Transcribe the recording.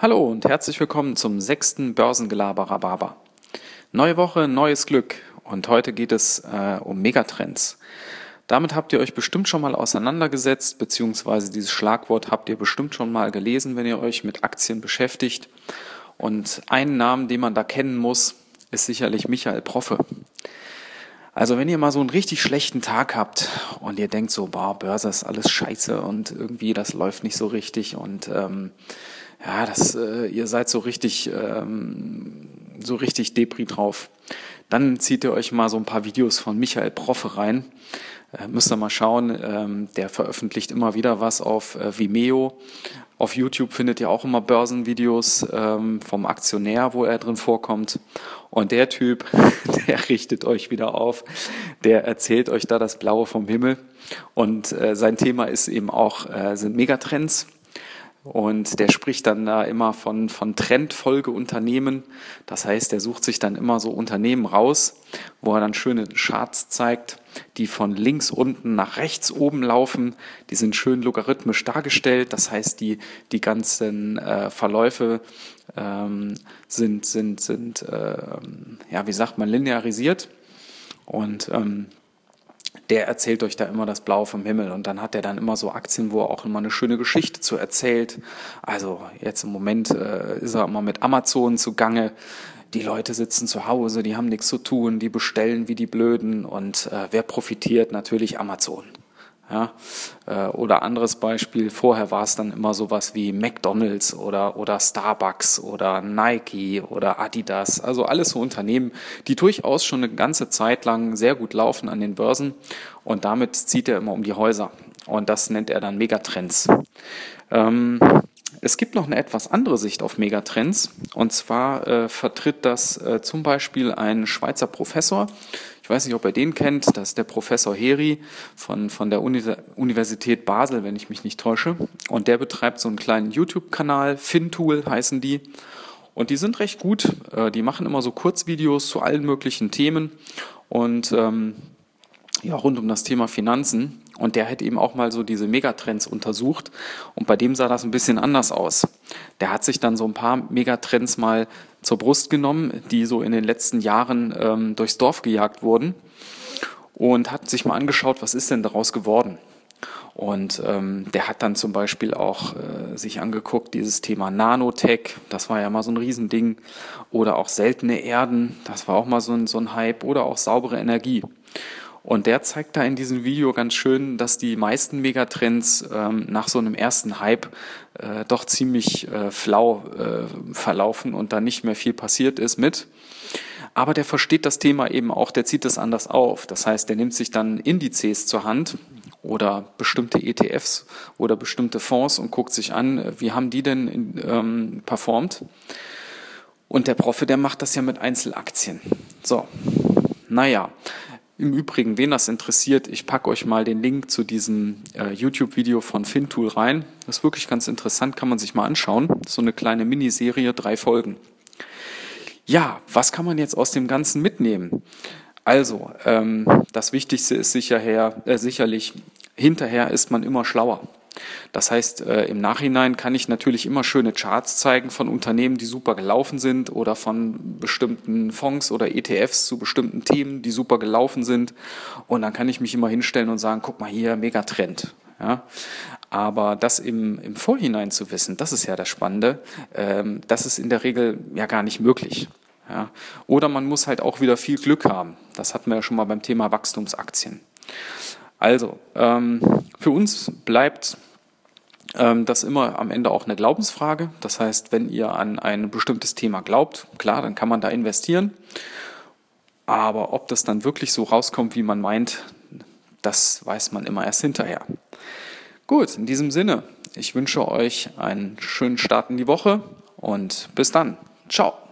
Hallo und herzlich willkommen zum sechsten Börsengelaber Rhabarber. Neue Woche, neues Glück und heute geht es äh, um Megatrends. Damit habt ihr euch bestimmt schon mal auseinandergesetzt, beziehungsweise dieses Schlagwort habt ihr bestimmt schon mal gelesen, wenn ihr euch mit Aktien beschäftigt. Und einen Namen, den man da kennen muss, ist sicherlich Michael Proffe. Also wenn ihr mal so einen richtig schlechten Tag habt und ihr denkt so, boah, Börse ist alles scheiße und irgendwie das läuft nicht so richtig und ähm, ja, das, äh, ihr seid so richtig, ähm, so richtig Depri drauf. Dann zieht ihr euch mal so ein paar Videos von Michael Proffe rein. Äh, müsst ihr mal schauen, ähm, der veröffentlicht immer wieder was auf äh, Vimeo. Auf YouTube findet ihr auch immer Börsenvideos ähm, vom Aktionär, wo er drin vorkommt. Und der Typ, der richtet euch wieder auf, der erzählt euch da das Blaue vom Himmel. Und äh, sein Thema ist eben auch, äh, sind Megatrends. Und der spricht dann da immer von, von Trendfolgeunternehmen. Das heißt, er sucht sich dann immer so Unternehmen raus, wo er dann schöne Charts zeigt, die von links unten nach rechts oben laufen. Die sind schön logarithmisch dargestellt. Das heißt, die, die ganzen äh, Verläufe ähm, sind, sind, sind äh, ja, wie sagt man, linearisiert. Und ähm, der erzählt euch da immer das Blau vom Himmel und dann hat er dann immer so Aktien, wo er auch immer eine schöne Geschichte zu erzählt. Also jetzt im Moment äh, ist er immer mit Amazon zugange. Die Leute sitzen zu Hause, die haben nichts zu tun, die bestellen wie die Blöden und äh, wer profitiert? Natürlich Amazon. Ja, äh, oder anderes Beispiel, vorher war es dann immer sowas wie McDonald's oder, oder Starbucks oder Nike oder Adidas, also alles so Unternehmen, die durchaus schon eine ganze Zeit lang sehr gut laufen an den Börsen. Und damit zieht er immer um die Häuser. Und das nennt er dann Megatrends. Ähm, es gibt noch eine etwas andere Sicht auf Megatrends und zwar äh, vertritt das äh, zum Beispiel ein Schweizer Professor, ich weiß nicht, ob ihr den kennt. Das ist der Professor Heri von, von der Uni Universität Basel, wenn ich mich nicht täusche. Und der betreibt so einen kleinen YouTube-Kanal, FinTool heißen die. Und die sind recht gut. Äh, die machen immer so Kurzvideos zu allen möglichen Themen und ähm, ja, rund um das Thema Finanzen. Und der hat eben auch mal so diese Megatrends untersucht. Und bei dem sah das ein bisschen anders aus. Der hat sich dann so ein paar Megatrends mal zur Brust genommen, die so in den letzten Jahren ähm, durchs Dorf gejagt wurden und hat sich mal angeschaut, was ist denn daraus geworden. Und ähm, der hat dann zum Beispiel auch äh, sich angeguckt, dieses Thema Nanotech, das war ja mal so ein Riesending, oder auch seltene Erden, das war auch mal so ein, so ein Hype, oder auch saubere Energie. Und der zeigt da in diesem Video ganz schön, dass die meisten Megatrends ähm, nach so einem ersten Hype äh, doch ziemlich äh, flau äh, verlaufen und da nicht mehr viel passiert ist mit. Aber der versteht das Thema eben auch, der zieht es anders auf. Das heißt, der nimmt sich dann Indizes zur Hand oder bestimmte ETFs oder bestimmte Fonds und guckt sich an, wie haben die denn ähm, performt. Und der Profi, der macht das ja mit Einzelaktien. So, naja, im Übrigen, wen das interessiert, ich packe euch mal den Link zu diesem äh, YouTube-Video von FinTool rein. Das ist wirklich ganz interessant, kann man sich mal anschauen. So eine kleine Miniserie, drei Folgen. Ja, was kann man jetzt aus dem Ganzen mitnehmen? Also, ähm, das Wichtigste ist sicherher, äh, sicherlich, hinterher ist man immer schlauer. Das heißt, äh, im Nachhinein kann ich natürlich immer schöne Charts zeigen von Unternehmen, die super gelaufen sind oder von bestimmten Fonds oder ETFs zu bestimmten Themen, die super gelaufen sind. Und dann kann ich mich immer hinstellen und sagen, guck mal hier, Megatrend. Ja, aber das im, im Vorhinein zu wissen, das ist ja das Spannende, ähm, das ist in der Regel ja gar nicht möglich. Ja. Oder man muss halt auch wieder viel Glück haben. Das hatten wir ja schon mal beim Thema Wachstumsaktien. Also, ähm, für uns bleibt das immer am Ende auch eine Glaubensfrage. Das heißt, wenn ihr an ein bestimmtes Thema glaubt, klar, dann kann man da investieren. Aber ob das dann wirklich so rauskommt, wie man meint, das weiß man immer erst hinterher. Gut, in diesem Sinne, ich wünsche euch einen schönen Start in die Woche und bis dann. Ciao.